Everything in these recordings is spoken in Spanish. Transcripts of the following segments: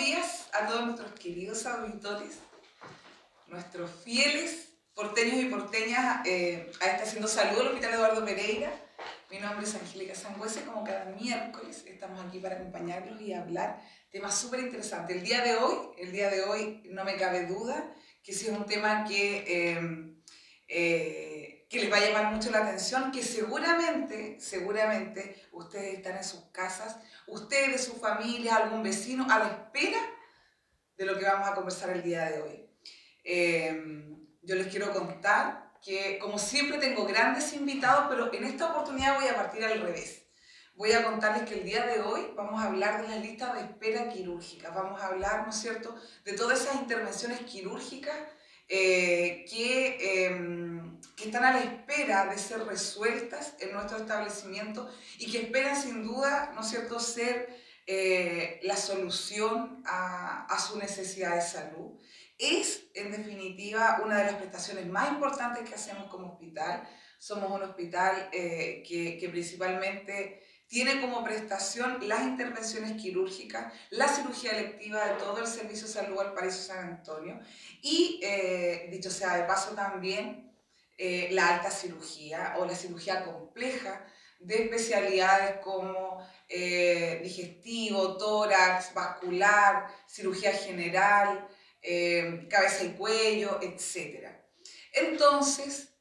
días a todos nuestros queridos auditores, nuestros fieles porteños y porteñas eh, a este haciendo saludo al Hospital Eduardo Pereira. Mi nombre es Angélica Sangüese, como cada miércoles estamos aquí para acompañarlos y hablar temas súper interesantes. El día de hoy, el día de hoy no me cabe duda que sí es un tema que, eh, eh, que les va a llamar mucho la atención, que seguramente, seguramente ustedes están en sus casas, ustedes, su familia, algún vecino, a la espera de lo que vamos a conversar el día de hoy. Eh, yo les quiero contar que, como siempre, tengo grandes invitados, pero en esta oportunidad voy a partir al revés. Voy a contarles que el día de hoy vamos a hablar de la lista de espera quirúrgica. Vamos a hablar, ¿no es cierto?, de todas esas intervenciones quirúrgicas eh, que, em, que, están a la espera de ser resueltas en nuestro establecimiento y que esperan sin duda, ¿no es cierto?, ser eh, la solución a, su necesidad de salud. Es, en definitiva, una de las prestaciones más importantes que hacemos como hospital. Somos un hospital eh, que principalmente tiene como prestación las intervenciones quirúrgicas, la cirugía electiva de todo el Servicio de Salud al Paraíso San Antonio y, eh, dicho sea de paso, también eh, la alta cirugía o la cirugía compleja de especialidades como eh, digestivo, tórax, vascular, cirugía general, cabeza y cuello, etc. Entonces,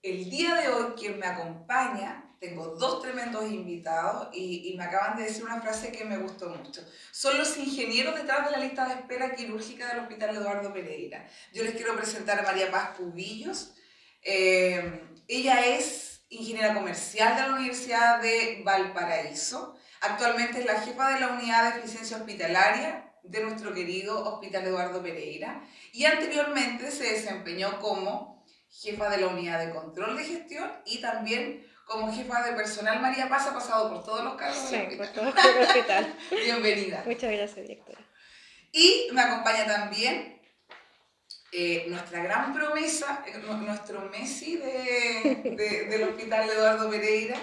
el día de hoy quien me acompaña tengo dos tremendos invitados y, y, me acaban de decir una frase que me gustó mucho. Son los ingenieros detrás de la lista de espera quirúrgica del Hospital Eduardo Pereira. Yo les quiero presentar a María Paz Cubillos. Eh, ella es ingeniera comercial de la Universidad de Valparaíso. Actualmente es la jefa de la unidad de eficiencia hospitalaria de nuestro querido Hospital Eduardo Pereira y anteriormente se desempeñó como jefa de la unidad de control de gestión y también como jefa de personal, María Paz ha pasado por todos los cargos sí, del por todo el hospital. Bienvenida. Muchas gracias, directora. Y me acompaña también eh, nuestra gran promesa, eh, nuestro Messi de, de, del Hospital Eduardo Pereira,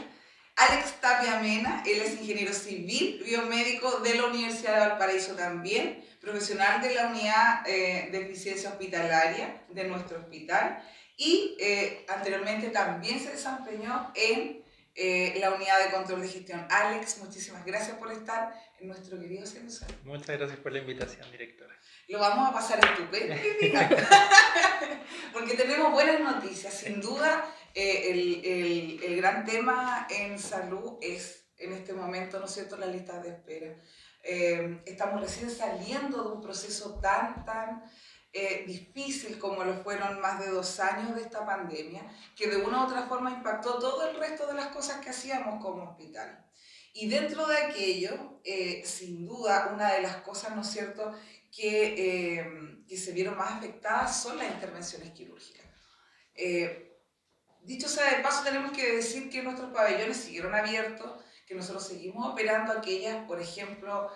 Alex Tapia Mena, él es ingeniero civil, biomédico de la Universidad de Valparaíso también, profesional de la unidad eh, de eficiencia hospitalaria de nuestro hospital y eh, anteriormente también se desempeñó en eh, la unidad de control de gestión. Alex, muchísimas gracias por estar en nuestro querido centro. Muchas gracias por la invitación, directora. Lo vamos a pasar estupendo, porque tenemos buenas noticias. Sin duda, eh, el, el, el, gran tema en salud es en este momento, ¿no es cierto?, la lista de espera. Estamos recién saliendo de un proceso tan, tan eh, difícil como lo fueron más de dos años de esta pandemia, que de una u otra forma impactó todo el resto de las cosas que hacíamos como hospital. Y dentro de aquello, eh, sin duda, una de las cosas, ¿no es cierto?, que, eh, que se vieron más afectadas son las intervenciones quirúrgicas. Eh, dicho sea de paso, tenemos que decir que nuestros pabellones siguieron abiertos, que nosotros seguimos operando aquellas, por ejemplo,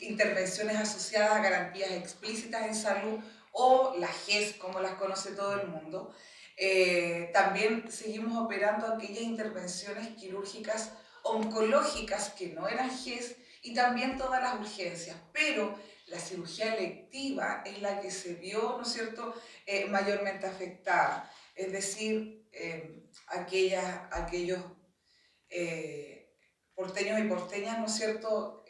intervenciones asociadas a garantías explícitas en salud o las GES, como las conoce todo el mundo. Eh, también seguimos operando aquellas intervenciones quirúrgicas oncológicas que no eran GES y también todas las urgencias, pero la cirugía electiva es la que se vio, ¿no es cierto?, eh, mayormente afectada, es decir, eh, aquellas, aquellos eh, porteños y porteñas, ¿no es cierto?,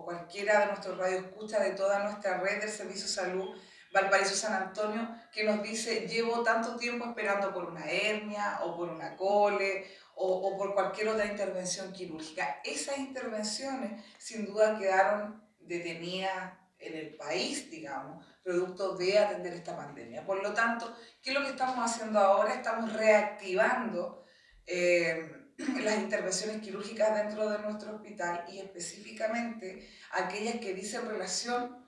o cualquiera de nuestros radioescuchas de toda nuestra red del Servicio de Salud Valparaíso San Antonio, que nos dice, llevo tanto tiempo esperando por una hernia o por una cole o, o, por cualquier otra intervención quirúrgica. Esas intervenciones sin duda quedaron detenidas en el país, digamos, producto de atender esta pandemia. Por lo tanto, ¿qué es lo que estamos haciendo ahora? Estamos reactivando eh, las intervenciones quirúrgicas dentro de nuestro hospital y específicamente aquellas que dicen relación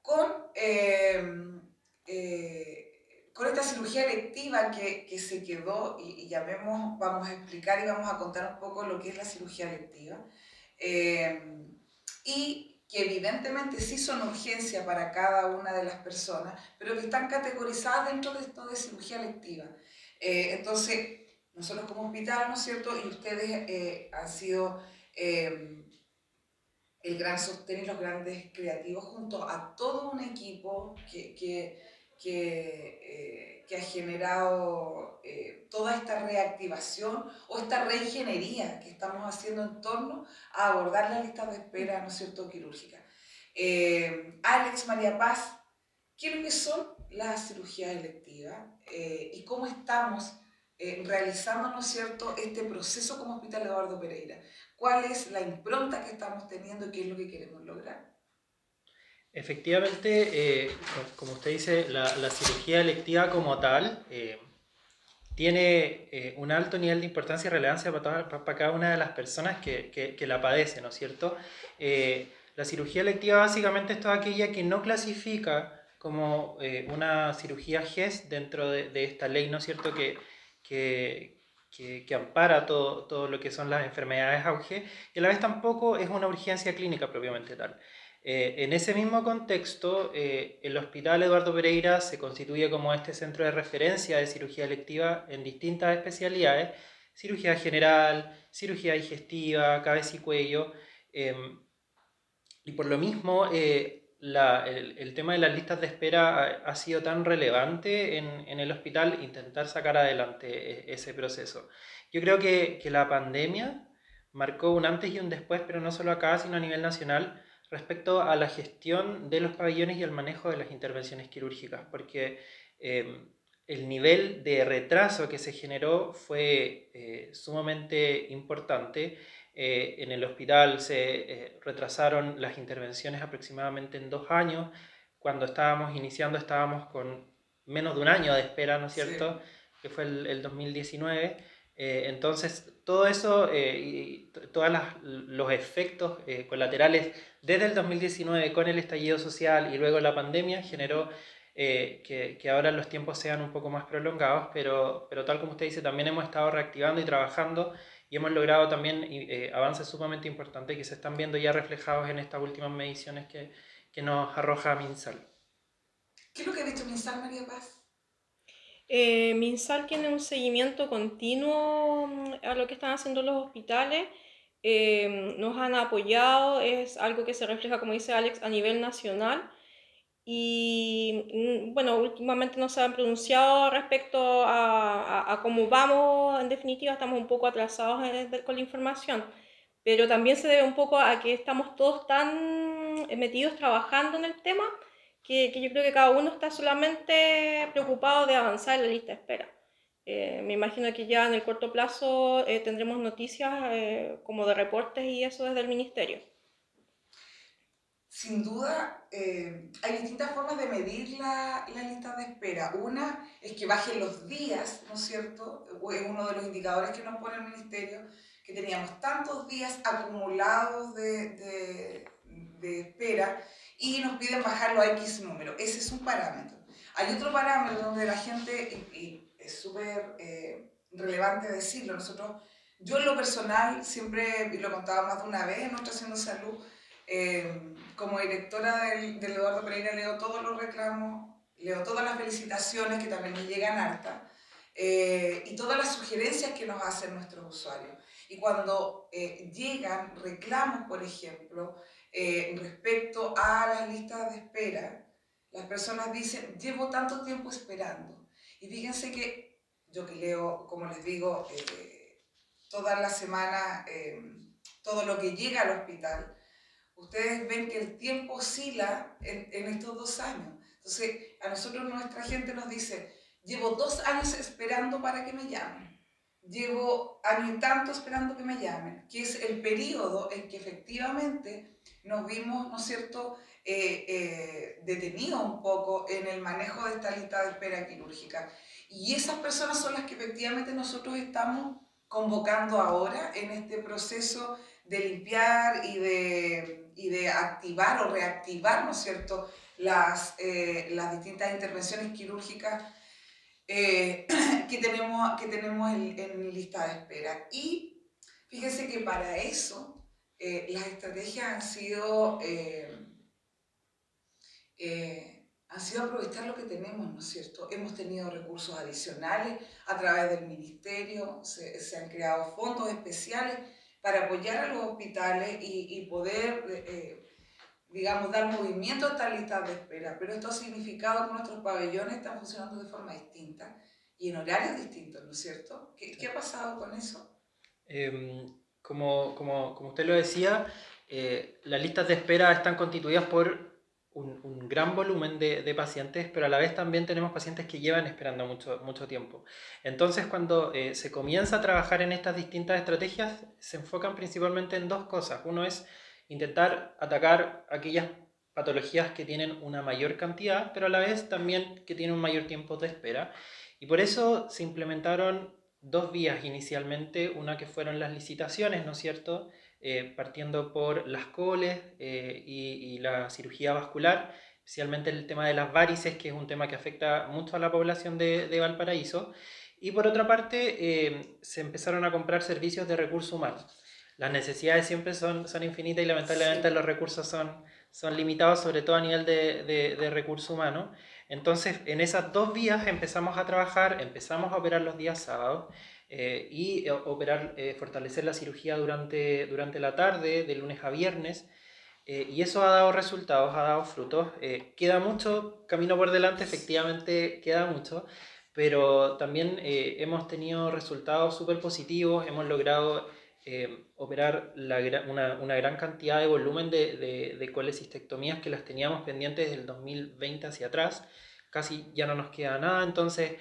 con, eh, eh, con esta cirugía electiva que, que se quedó y, y, llamemos, vamos a explicar y vamos a contar un poco lo que es la cirugía electiva eh, y que evidentemente sí son urgencia para cada una de las personas, pero que están categorizadas dentro de esto de cirugía electiva. Eh, entonces, nosotros como hospital, ¿no es cierto? Y ustedes eh, han sido eh, el gran sostén y los grandes creativos junto a todo un equipo que, que, que, eh, que ha generado eh, toda esta reactivación o esta reingeniería que estamos haciendo en torno a abordar las listas de espera, ¿no es cierto?, quirúrgica. Eh, Alex, María Paz, ¿qué es lo que son las cirugías electivas y cómo estamos realizando, ¿no es cierto?, este proceso como Hospital Eduardo Pereira cuál es la impronta que estamos teniendo y qué es lo que queremos lograr. Efectivamente, eh, como usted dice, la, cirugía electiva como tal eh, tiene eh, un alto nivel de importancia y relevancia para, para, cada una de las personas que, que, la padecen, ¿no es cierto? la cirugía electiva básicamente es toda aquella que no clasifica como una cirugía GES dentro de, de, esta ley, ¿no es cierto? Que, que, que, ampara todo, todo, lo que son las enfermedades auge y a la vez tampoco es una urgencia clínica propiamente tal. Eh, en ese mismo contexto, eh, el Hospital Eduardo Pereira se constituye como este centro de referencia de cirugía electiva en distintas especialidades, cirugía general, cirugía digestiva, cabeza y cuello, em, y por lo mismo eh, el, tema de las listas de espera ha, sido tan relevante en, el hospital, intentar sacar adelante e, ese proceso. Yo creo que, la pandemia marcó un antes y un después, pero no solo acá, sino a nivel nacional, respecto a la gestión de los pabellones y el manejo de las intervenciones quirúrgicas, porque em, el nivel de retraso que se generó fue eh, sumamente importante eh, en el hospital se eh, retrasaron las intervenciones aproximadamente en dos años. Cuando estábamos iniciando estábamos con menos de un año de espera, ¿no es cierto? Que fue el, el 2019. Eh, entonces, todo eso y todos los efectos colaterales desde el 2019 con el estallido social y luego la pandemia generó que, que, ahora los tiempos sean un poco más prolongados, pero, pero tal como usted dice, también hemos estado reactivando y trabajando y hemos logrado también eh, avances sumamente importantes que se están viendo ya reflejados en estas últimas mediciones que, que nos arroja MinSal. ¿Qué es lo que ha dicho MinSal, María Paz? Eh, MinSal tiene un seguimiento continuo mm, a lo que están haciendo los hospitales. Eh, nos han apoyado, es algo que se refleja, como dice Alex, a nivel nacional. Y mm, bueno, últimamente no se han pronunciado respecto a, a, cómo vamos, en definitiva estamos un poco atrasados con la información, pero también se debe un poco a que estamos todos tan metidos trabajando en el tema que, que yo creo que cada uno está solamente preocupado de avanzar en la lista de espera. Eh, me imagino que ya en el corto plazo eh, tendremos noticias eh, como de reportes y eso desde el ministerio sin duda eh, hay distintas formas de medir la, la, lista de espera. Una es que bajen los días, ¿no es cierto? Es uno de los indicadores que nos pone el ministerio, que teníamos tantos días acumulados de, de, de espera y nos piden bajarlo a X número. Ese es un parámetro. Hay otro parámetro donde la gente, y, es súper eh, relevante decirlo, nosotros, yo en lo personal, siempre, y lo contaba más de una vez en Nuestra Haciendo Salud, eh, como directora del, Eduardo Pereira leo todos los reclamos, leo todas las felicitaciones que también me llegan harta eh, y todas las sugerencias que nos hacen nuestros usuarios. Y cuando eh, llegan reclamos, por ejemplo, respecto a las listas de espera, las personas dicen, llevo tanto tiempo esperando. Y fíjense que yo que leo, como les digo, todas las semanas todo lo que llega al hospital, ustedes ven que el tiempo oscila en, en, estos dos años. Entonces, a nosotros nuestra gente nos dice, llevo dos años esperando para que me llamen. Llevo año y tanto esperando que me llamen, que es el periodo en que efectivamente nos vimos, ¿no es cierto?, eh, eh, detenidos un poco en el manejo de esta lista de espera quirúrgica. Y esas personas son las que efectivamente nosotros estamos convocando ahora en este proceso de limpiar y de, y de activar o reactivar, ¿no es cierto?, las, eh, las distintas intervenciones quirúrgicas eh, que tenemos, que tenemos en, lista de espera. Y fíjense que para eso eh, las estrategias han sido, han sido aprovechar lo que tenemos, ¿no es cierto? Hemos tenido recursos adicionales a través del ministerio, se, se han creado fondos especiales para apoyar a los hospitales y, poder, eh, digamos, dar movimiento a estas listas de espera. Pero esto ha significado que nuestros pabellones están funcionando de forma distinta y en horarios distintos, ¿no es cierto? ¿Qué, qué ha pasado con eso? Em, como, como, como, usted lo decía, eh, las listas de espera están constituidas por un, gran volumen de, de, pacientes, pero a la vez también tenemos pacientes que llevan esperando mucho, mucho tiempo. Entonces, cuando eh, se comienza a trabajar en estas distintas estrategias, se enfocan principalmente en dos cosas. Uno es intentar atacar aquellas patologías que tienen una mayor cantidad, pero a la vez también que tienen un mayor tiempo de espera. Y por eso se implementaron dos vías inicialmente, una que fueron las licitaciones, ¿no es cierto? Eh, partiendo por las coles eh, y, la cirugía vascular, especialmente el tema de las varices, que es un tema que afecta mucho a la población de, de Valparaíso. Y por otra parte, eh, se empezaron a comprar servicios de recursos humanos. Las necesidades siempre son, son infinitas y lamentablemente los recursos son, son limitados, sobre todo a nivel de, de, de recursos humanos. Entonces, en esas dos vías empezamos a trabajar, empezamos a operar los días sábados eh, y eh, operar, eh, fortalecer la cirugía durante, durante la tarde, de lunes a viernes. y eso ha dado resultados, ha dado frutos. queda mucho camino por delante, efectivamente queda mucho, pero también hemos tenido resultados súper positivos, hemos logrado operar la, una, una, gran cantidad de volumen de, de, de colecistectomías que las teníamos pendientes desde el 2020 hacia atrás. Casi ya no nos queda nada, entonces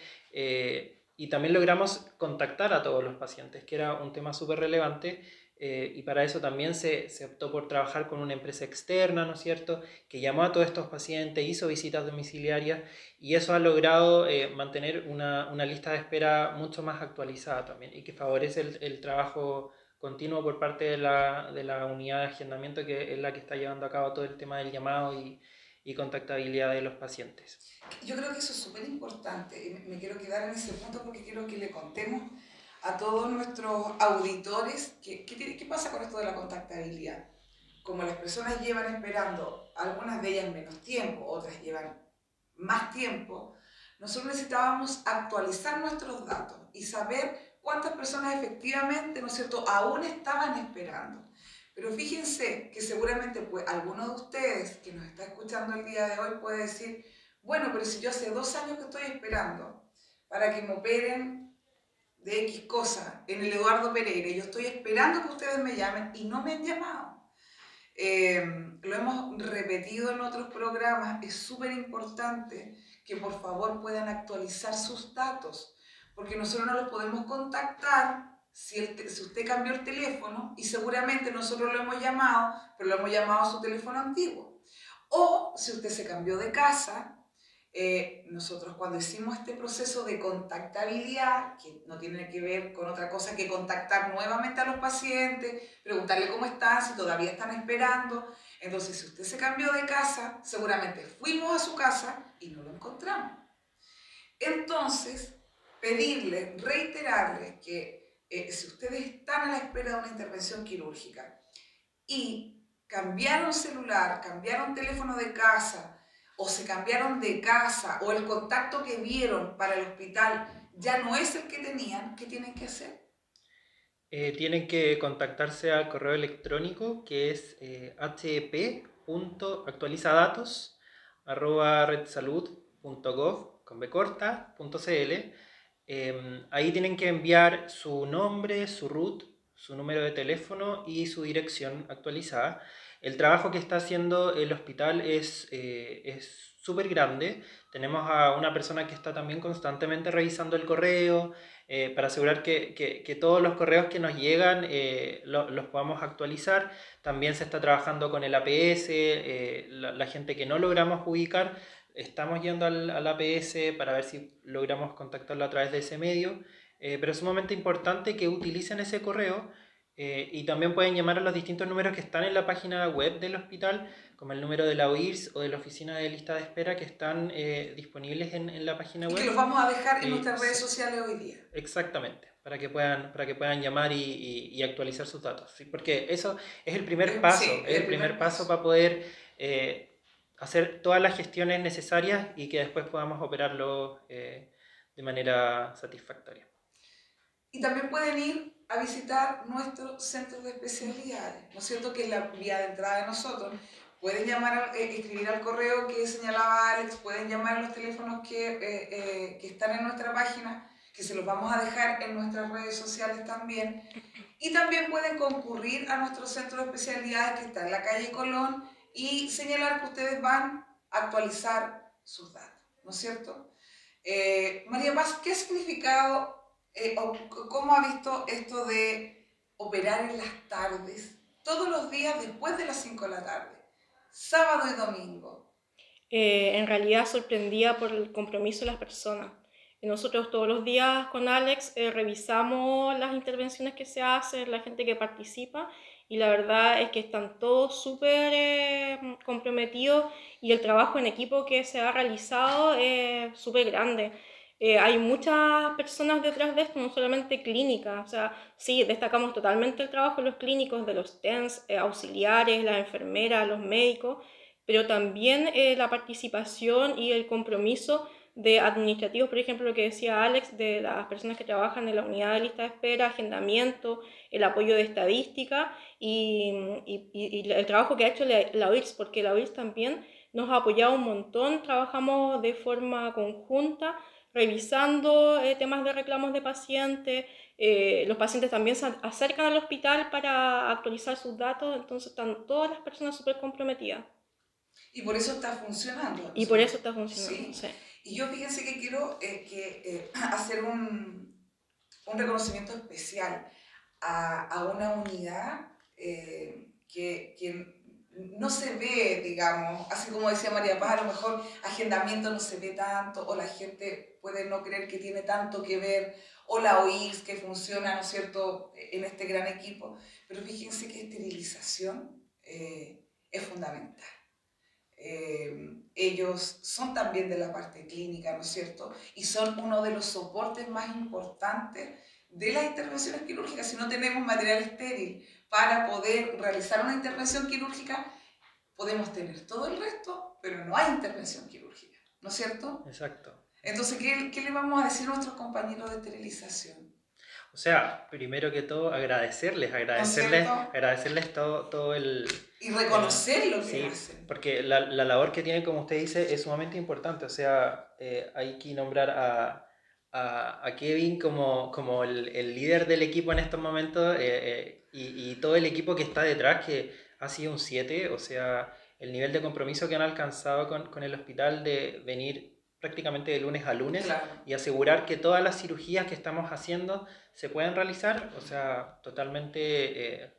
y también logramos contactar a todos los pacientes, que era un tema súper relevante. Eh, y para eso también se, se, optó por trabajar con una empresa externa, ¿no es cierto?, que llamó a todos estos pacientes, hizo visitas domiciliarias y eso ha logrado eh, mantener una, una, lista de espera mucho más actualizada también y que favorece el, el trabajo continuo por parte de la, de la, unidad de agendamiento que es la que está llevando a cabo todo el tema del llamado y, y contactabilidad de los pacientes. Yo creo que eso es súper importante y me quiero quedar en ese punto porque quiero que le contemos a todos nuestros auditores qué, qué, qué pasa con esto de la contactabilidad. Como las personas llevan esperando, algunas de ellas menos tiempo, otras llevan más tiempo, nosotros necesitábamos actualizar nuestros datos y saber cuántas personas efectivamente, ¿no es cierto?, aún estaban esperando. Pero fíjense que seguramente pues, alguno de ustedes que nos está escuchando el día de hoy puede decir, bueno, pero si yo hace dos años que estoy esperando para que me operen de X cosa en el Eduardo Pereira, yo estoy esperando que ustedes me llamen y no me han llamado. Eh, lo hemos repetido en otros programas, es súper importante que por favor puedan actualizar sus datos, porque nosotros no los podemos contactar si, usted cambió el teléfono y seguramente nosotros lo hemos llamado, pero lo hemos llamado a su teléfono antiguo. O si usted se cambió de casa, eh, nosotros cuando hicimos este proceso de contactabilidad, que no tiene que ver con otra cosa que contactar nuevamente a los pacientes, preguntarle cómo están, si todavía están esperando. Entonces, si usted se cambió de casa, seguramente fuimos a su casa y no lo encontramos. Entonces, pedirle, reiterarle que eh, si ustedes están a la espera de una intervención quirúrgica y cambiaron celular, cambiaron teléfono de casa o se cambiaron de casa o el contacto que vieron para el hospital ya no es el que tenían, ¿qué tienen que hacer? Eh, tienen que contactarse al correo electrónico que es eh, redsalud.gov con Em, ahí tienen que enviar su nombre, su root, su número de teléfono y su dirección actualizada. El trabajo que está haciendo el hospital es eh, súper grande. Tenemos a una persona que está también constantemente revisando el correo eh, para asegurar que, que, todos los correos que nos llegan eh, los podamos actualizar. También se está trabajando con el APS, la, la, gente que no logramos ubicar estamos yendo al, al, APS para ver si logramos contactarlo a través de ese medio, eh, pero es sumamente importante que utilicen ese correo eh, y también pueden llamar a los distintos números que están en la página web del hospital, como el número de la OIRS o de la oficina de lista de espera que están eh, disponibles en, en, la página web. Y que los vamos a dejar en nuestras redes sociales hoy día. Exactamente, para que puedan, para que puedan llamar y, y, y actualizar sus datos. ¿sí? Porque eso es el primer paso, sí, es el primer, primer paso, paso para poder hacer todas las gestiones necesarias y que después podamos operarlo eh, de manera satisfactoria. Y también pueden ir a visitar nuestro centro de especialidades, ¿no es cierto? Que es la vía de entrada de nosotros. Pueden llamar, eh, escribir al correo que señalaba Alex, pueden llamar a los teléfonos que, eh, que están en nuestra página, que se los vamos a dejar en nuestras redes sociales también. Y también pueden concurrir a nuestro centro de especialidades que está en la calle Colón y señalar que ustedes van a actualizar sus datos, ¿no es cierto? María Paz, ¿qué significado eh, ¿cómo ha visto esto de operar en las tardes, todos los días después de las 5 de la tarde, sábado y domingo? Eh, en realidad sorprendía por el compromiso de las personas. Nosotros todos los días con Alex eh, revisamos las intervenciones que se hacen, la gente que participa y la verdad es que están todos súper comprometidos y el trabajo en equipo que se ha realizado es súper grande. Eh, hay muchas personas detrás de esto, no solamente clínicas. O sea, sí, destacamos totalmente el trabajo de los clínicos, de los TENS, eh, auxiliares, las enfermeras, los médicos, pero también eh, la participación y el compromiso de administrativos, por ejemplo, lo que decía Alex, de las personas que trabajan en la unidad de lista de espera, agendamiento, el apoyo de estadística y, y, y el trabajo que ha hecho la, la OIRS, porque la OIRS también nos ha apoyado un montón, trabajamos de forma conjunta revisando eh, temas de reclamos de pacientes. Eh, los pacientes también se acercan al hospital para actualizar sus datos, entonces están todas las personas súper comprometidas. Y por eso está funcionando. Y por eso está funcionando, sí. Y yo fíjense que quiero eh, que, hacer un, reconocimiento especial a, una unidad que, que no se ve, digamos, así como decía María Paz, a lo mejor agendamiento no se ve tanto, o la gente puede no creer que tiene tanto que ver, o la OIS que funciona, ¿no es cierto?, en este gran equipo, pero fíjense que esterilización eh, es fundamental. Eh, ellos son también de la parte clínica, ¿no es cierto? Y son uno de los soportes más importantes de las intervenciones quirúrgicas. Si no tenemos material estéril para poder realizar una intervención quirúrgica, podemos tener todo el resto, pero no hay intervención quirúrgica, ¿no es cierto? Exacto. Entonces, ¿qué, qué le vamos a decir a nuestros compañeros de esterilización? O sea, primero que todo, agradecerles, agradecerles, agradecerles todo, todo el... Y reconocer lo que sí, hacen. Porque la, la, labor que tienen, como usted dice, es sumamente importante. O sea, eh, hay que nombrar a, a, a, Kevin como, como el, el, líder del equipo en estos momentos eh, eh y, y, todo el equipo que está detrás, que ha sido un 7, o sea, el nivel de compromiso que han alcanzado con, con el hospital de venir prácticamente de lunes a lunes y asegurar que todas las cirugías que estamos haciendo se pueden realizar, o sea, totalmente eh,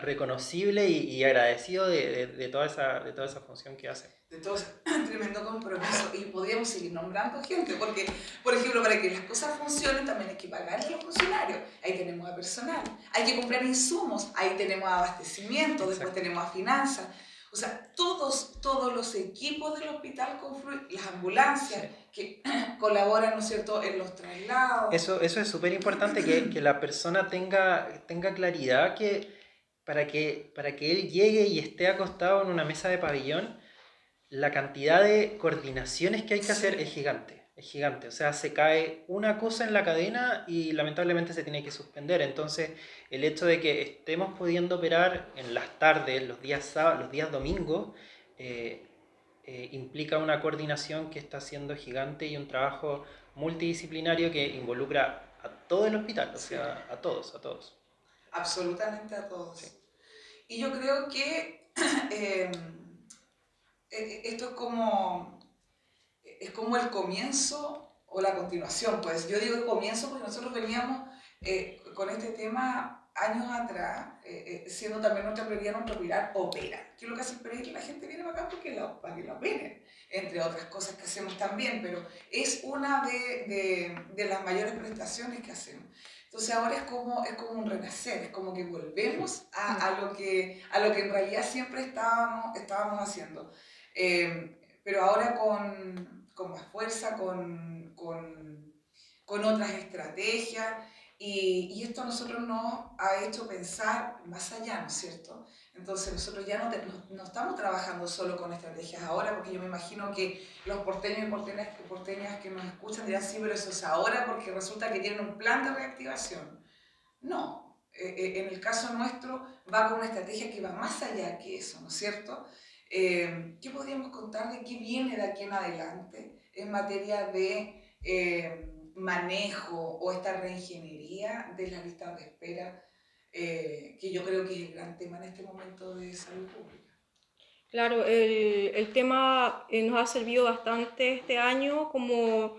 reconocible y, y agradecido de, de, de, toda esa, de toda esa función que hace. De todo ese tremendo compromiso. Y podríamos seguir nombrando gente, porque, por ejemplo, para que las cosas funcionen también hay que pagarle a los funcionarios, ahí tenemos a personal, hay que comprar insumos, ahí tenemos abastecimiento, después tenemos a finanzas, o sea, todos, todos los equipos del hospital confluyen, las ambulancias que colaboran, ¿no es cierto?, en los traslados. Eso, eso es súper importante, que, que la persona tenga, tenga claridad que para, que para que él llegue y esté acostado en una mesa de pabellón, la cantidad de coordinaciones que hay que hacer es gigante, es gigante. O sea, se cae una cosa en la cadena y lamentablemente se tiene que suspender. Entonces, el hecho de que estemos pudiendo operar en las tardes, los días sábados, los días domingos, eh, eh, implica una coordinación que está siendo gigante y un trabajo multidisciplinario que involucra a todo el hospital, o sea, a todos, a todos. Absolutamente a todos. Y yo creo que eh, esto es como, es como el comienzo o la continuación, pues yo digo el comienzo porque nosotros veníamos eh, con este tema años atrás, siendo también nuestra prioridad, nuestro pilar, opera. ¿Qué es lo que hace el Que la gente viene para acá porque la, para que la operen, entre otras cosas que hacemos también, pero es una de, de, de las mayores prestaciones que hacemos. Entonces ahora es como, es como un renacer, es como que volvemos a, a, lo, que, a lo que en realidad siempre estábamos, estábamos haciendo. Eh, pero ahora con, con, más fuerza, con, con, con otras estrategias. Y, y, esto a nosotros nos ha hecho pensar más allá, ¿no es cierto? Entonces nosotros ya no, no, estamos trabajando solo con estrategias ahora, porque yo me imagino que los porteños y porteñas, porteñas que nos escuchan dirán, sí, pero eso es ahora porque resulta que tienen un plan de reactivación. No, eh, eh, en el caso nuestro va con una estrategia que va más allá que eso, ¿no es cierto? Eh, ¿Qué podríamos contar de qué viene de aquí en adelante en materia de manejo o esta reingeniería de las listas de espera, eh, que yo creo que es el gran tema en este momento de salud pública. Claro, el, el tema eh, nos ha servido bastante este año como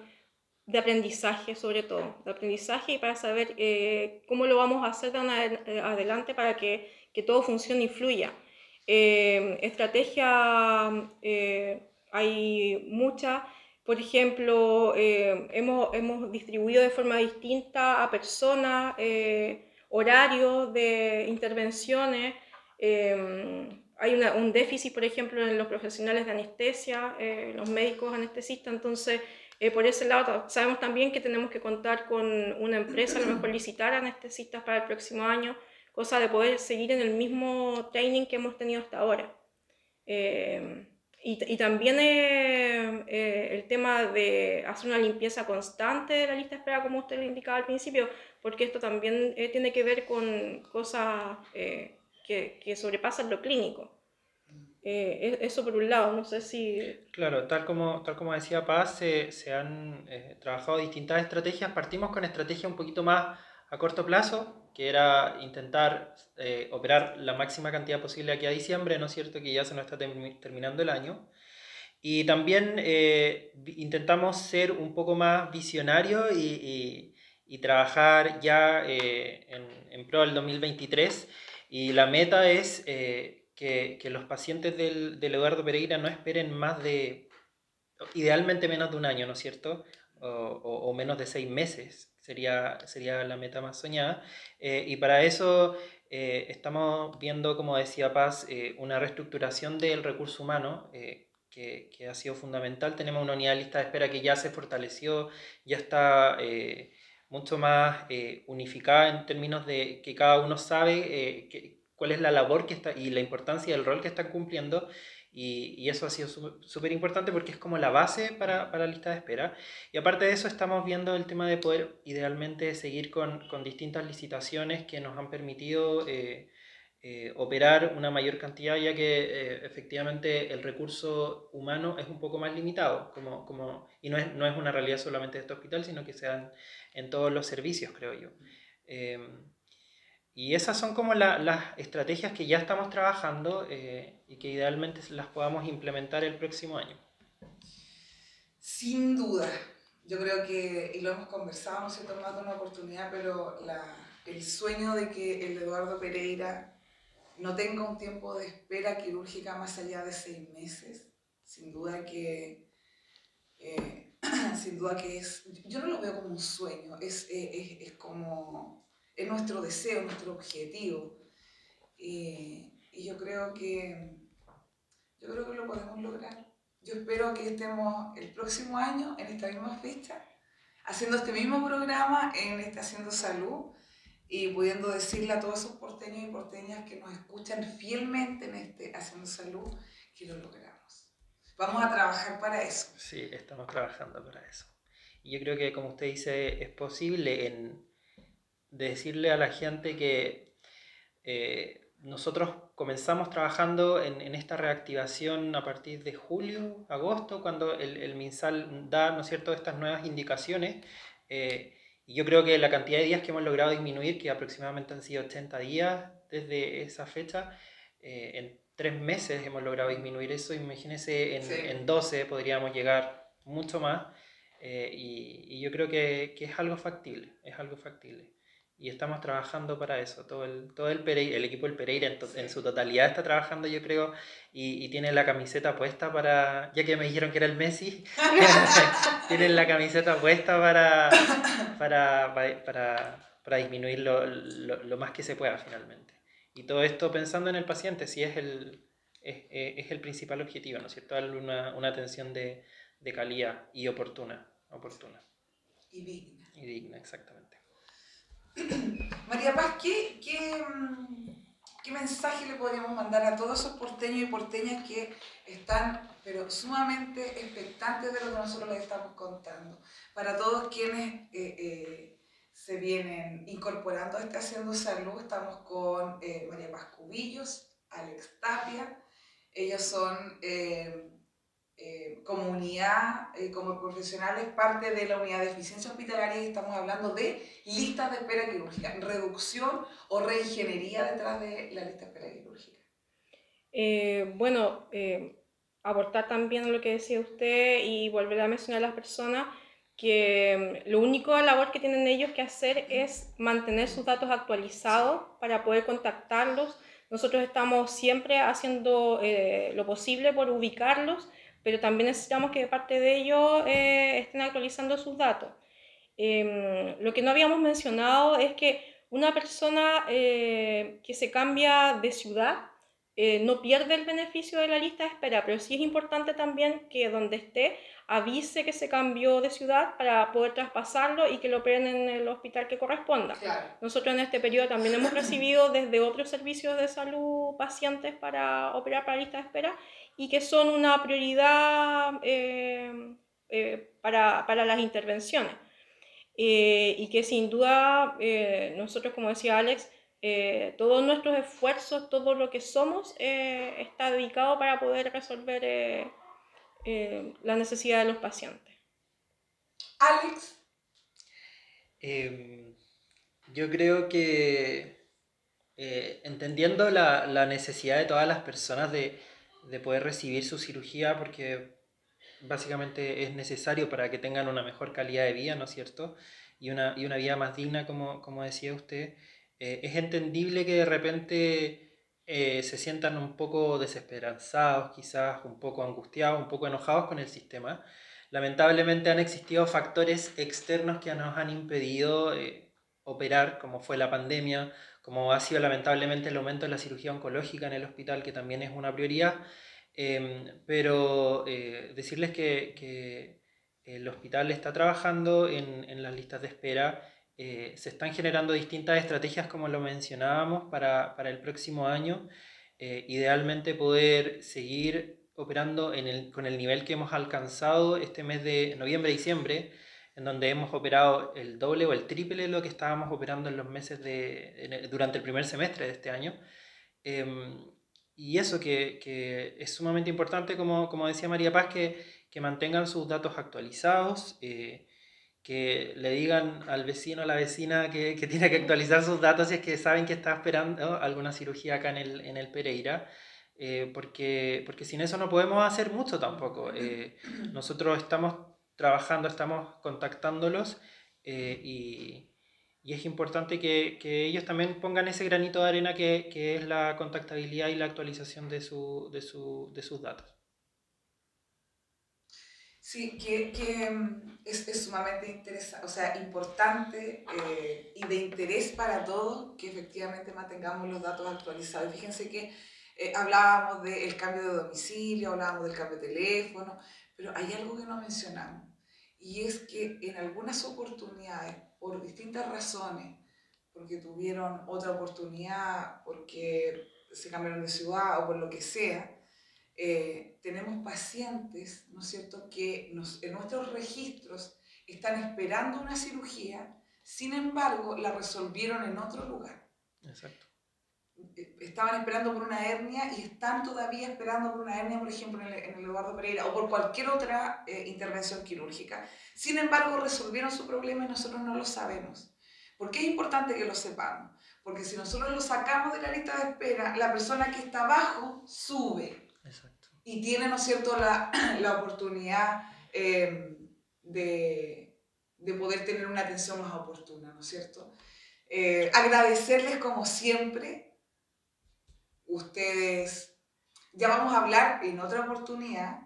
de aprendizaje sobre todo, de aprendizaje y para saber eh, cómo lo vamos a hacer de adelante para que, que todo funcione y fluya. Estrategia hay mucha, por ejemplo, eh, hemos, hemos, distribuido de forma distinta a personas, eh, horarios de intervenciones. Eh, hay un déficit, por ejemplo, en los profesionales de anestesia, los médicos anestesistas. Entonces, por ese lado, sabemos también que tenemos que contar con una empresa, a lo mejor licitar anestesistas para el próximo año, cosa de poder seguir en el mismo training que hemos tenido hasta ahora. Y, y también eh, eh, el tema de hacer una limpieza constante de la lista de espera, como usted lo indicaba al principio, porque esto también eh, tiene que ver con cosas que, que, sobrepasan lo clínico. eso por un lado, no sé si... Claro, tal como, tal como decía Paz, se, se han trabajado distintas estrategias. Partimos con estrategias un poquito más a corto plazo, que era intentar eh, operar la máxima cantidad posible aquí a diciembre, ¿no es cierto? Que ya se nos está terminando el año. Y también eh, intentamos ser un poco más visionarios y, trabajar ya eh, en, en, pro del 2023. Y la meta es que, los pacientes del, Eduardo Pereira no esperen más de, idealmente menos de un año, ¿no es cierto? O menos de seis meses sería, sería la meta más soñada. Eh, y para eso eh, estamos viendo, como decía Paz, eh, una reestructuración del recurso humano. Que, que, ha sido fundamental. Tenemos una unidad de lista de espera que ya se fortaleció, ya está mucho más unificada en términos de que cada uno sabe que, cuál es la labor que está y la importancia del rol que están cumpliendo y, y eso ha sido súper importante porque es como la base para, para, la lista de espera. Y aparte de eso estamos viendo el tema de poder idealmente seguir con, con distintas licitaciones que nos han permitido eh, eh, operar una mayor cantidad ya que eh, efectivamente el recurso humano es un poco más limitado como, como, y no es, no es una realidad solamente de este hospital, sino que se dan en todos los servicios, creo yo. Y esas son como las estrategias que ya estamos trabajando eh, y que idealmente las podamos implementar el próximo año. Sin duda, yo creo que, y lo hemos conversado, no sé, tomado una oportunidad, pero el sueño de que el Eduardo Pereira no tenga un tiempo de espera quirúrgica más allá de seis meses, sin duda que, eh, sin duda que es, yo no lo veo como un sueño, es, es, es como es nuestro deseo, nuestro objetivo. Y, yo creo que yo creo que lo podemos lograr. Yo espero que estemos el próximo año en esta misma fecha haciendo este mismo programa en Haciendo Salud y pudiendo decirle a todos esos porteños y porteñas que nos escuchan fielmente en este Haciendo Salud que lo logramos. Vamos a trabajar para eso. Sí, estamos trabajando para eso. Y yo creo que, como usted dice, es posible en, decirle a la gente que eh, nosotros comenzamos trabajando en, en, esta reactivación a partir de julio, agosto, cuando el, el MinSal da, ¿no es cierto?, estas nuevas indicaciones. Eh, y yo creo que la cantidad de días que hemos logrado disminuir, que aproximadamente han sido 80 días desde esa fecha, eh, en tres meses hemos logrado disminuir eso. Imagínense, en, en 12 podríamos llegar mucho más. y, y, yo creo que, que, es algo factible, es algo factible y estamos trabajando para eso. Todo el, todo el, Pereira, el equipo del Pereira en, en, su totalidad está trabajando, yo creo, y, y tiene la camiseta puesta para, ya que me dijeron que era el Messi, tienen la camiseta puesta para, para, para, para disminuir lo, lo, lo, más que se pueda finalmente. Y todo esto pensando en el paciente, si es el, es, es el principal objetivo, ¿no es cierto? Darle una, una atención de, de calidad y oportuna. oportuna. Y digna. Y digna, exactamente. María Paz, ¿qué, qué, mm, ¿qué mensaje le podríamos mandar a todos esos porteños y porteñas que están pero sumamente expectantes de lo que nosotros les estamos contando? Para todos quienes eh, eh, se vienen incorporando a este Haciendo Salud, estamos con eh, María Paz Cubillos, Alex Tapia, ellos son eh, comunidad, eh, como profesionales, parte de la unidad de eficiencia hospitalaria y estamos hablando de listas de espera quirúrgica, reducción o reingeniería detrás de la lista de espera quirúrgica. Eh, bueno, aportar también lo que decía usted y volver a mencionar a las personas que mm, lo único labor que tienen ellos que hacer es mantener sus datos actualizados para poder contactarlos. Nosotros estamos siempre haciendo lo posible por ubicarlos pero también necesitamos que parte de ellos eh, estén actualizando sus datos. Em, lo que no habíamos mencionado es que una persona eh, que se cambia de ciudad eh, no pierde el beneficio de la lista de espera, pero sí es importante también que donde esté avise que se cambió de ciudad para poder traspasarlo y que lo operen en el hospital que corresponda. Nosotros en este periodo también hemos recibido desde otros servicios de salud pacientes para operar para lista de espera y que son una prioridad eh, eh, para, para, las intervenciones. Eh, y que sin duda nosotros, como decía Alex, todos nuestros esfuerzos, todo lo que somos, está dedicado para poder resolver la necesidad de los pacientes. Alex. Em, yo creo que entendiendo la, la, necesidad de todas las personas de, de poder recibir su cirugía porque básicamente es necesario para que tengan una mejor calidad de vida, ¿no es cierto? Y una, y una vida más digna, como, como decía usted. Eh, es entendible que de repente eh, se sientan un poco desesperanzados, quizás un poco angustiados, un poco enojados con el sistema. Lamentablemente han existido factores externos que nos han impedido eh, operar, como fue la pandemia, como ha sido lamentablemente el aumento de la cirugía oncológica en el hospital, que también es una prioridad. Em, pero eh, decirles que, el hospital está trabajando en, las listas de espera. Eh, se están generando distintas estrategias, como lo mencionábamos, para, el próximo año. Eh, idealmente poder seguir operando con el nivel que hemos alcanzado este mes de noviembre-diciembre en donde hemos operado el doble o el triple de lo que estábamos operando en los meses de, durante el primer semestre de este año. Em, y eso que, que, es sumamente importante, como, como decía María Paz, que, que mantengan sus datos actualizados, eh, que le digan al vecino o la vecina que, que, tiene que actualizar sus datos si es que saben que está esperando alguna cirugía acá en el, en el Pereira. Eh, porque, porque sin eso no podemos hacer mucho tampoco. Eh, nosotros estamos trabajando, estamos contactándolos eh, y, es importante que, ellos también pongan ese granito de arena que, es la contactabilidad y la actualización de, su, de, su, de sus datos. Sí, que, mm, es, es, sumamente interesante, o sea, importante eh, y de interés para todos que efectivamente mantengamos los datos actualizados. Fíjense que eh, hablábamos del cambio de domicilio, hablábamos del cambio de teléfono, pero hay algo que no mencionamos y es que en algunas oportunidades, por distintas razones, porque tuvieron otra oportunidad, porque se cambiaron de ciudad o por lo que sea, eh, tenemos pacientes, ¿no es cierto?, que nos, en nuestros registros están esperando una cirugía, sin embargo, la resolvieron en otro lugar. Exacto estaban esperando por una hernia y están todavía esperando por una hernia, por ejemplo, en el, Eduardo Pereira o por cualquier otra eh, intervención quirúrgica. Sin embargo, resolvieron su problema y nosotros no lo sabemos. ¿Por qué es importante que lo sepamos? Porque si nosotros lo sacamos de la lista de espera, la persona que está abajo sube. Y tiene, ¿no es cierto?, la, la oportunidad em, de, de poder tener una atención más oportuna, ¿no es cierto? Eh, agradecerles como siempre ustedes, ya vamos a hablar en otra oportunidad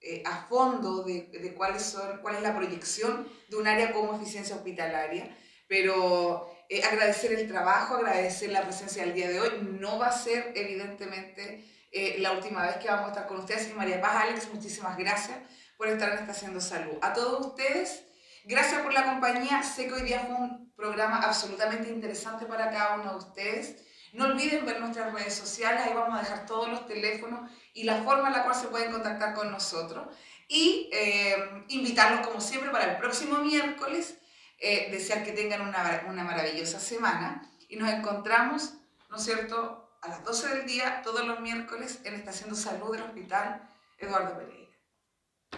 eh, a fondo de, de, cuáles son, cuál es la proyección de un área como eficiencia hospitalaria, pero eh, agradecer el trabajo, agradecer la presencia del día de hoy. No va a ser evidentemente eh, la última vez que vamos a estar con ustedes. Y María Paz, Alex, muchísimas gracias por estar en esta Haciendo Salud. A todos ustedes Gracias por la compañía. Sé que hoy día fue un programa absolutamente interesante para cada uno de ustedes. No olviden ver nuestras redes sociales, ahí vamos a dejar todos los teléfonos y la forma en la cual se pueden contactar con nosotros. Y eh, invitarlos, como siempre, para el próximo miércoles. Eh, desear que tengan una, una maravillosa semana y nos encontramos, ¿no es cierto?, a las 12 del día, todos los miércoles, en Estación de Salud del Hospital Eduardo Pereira.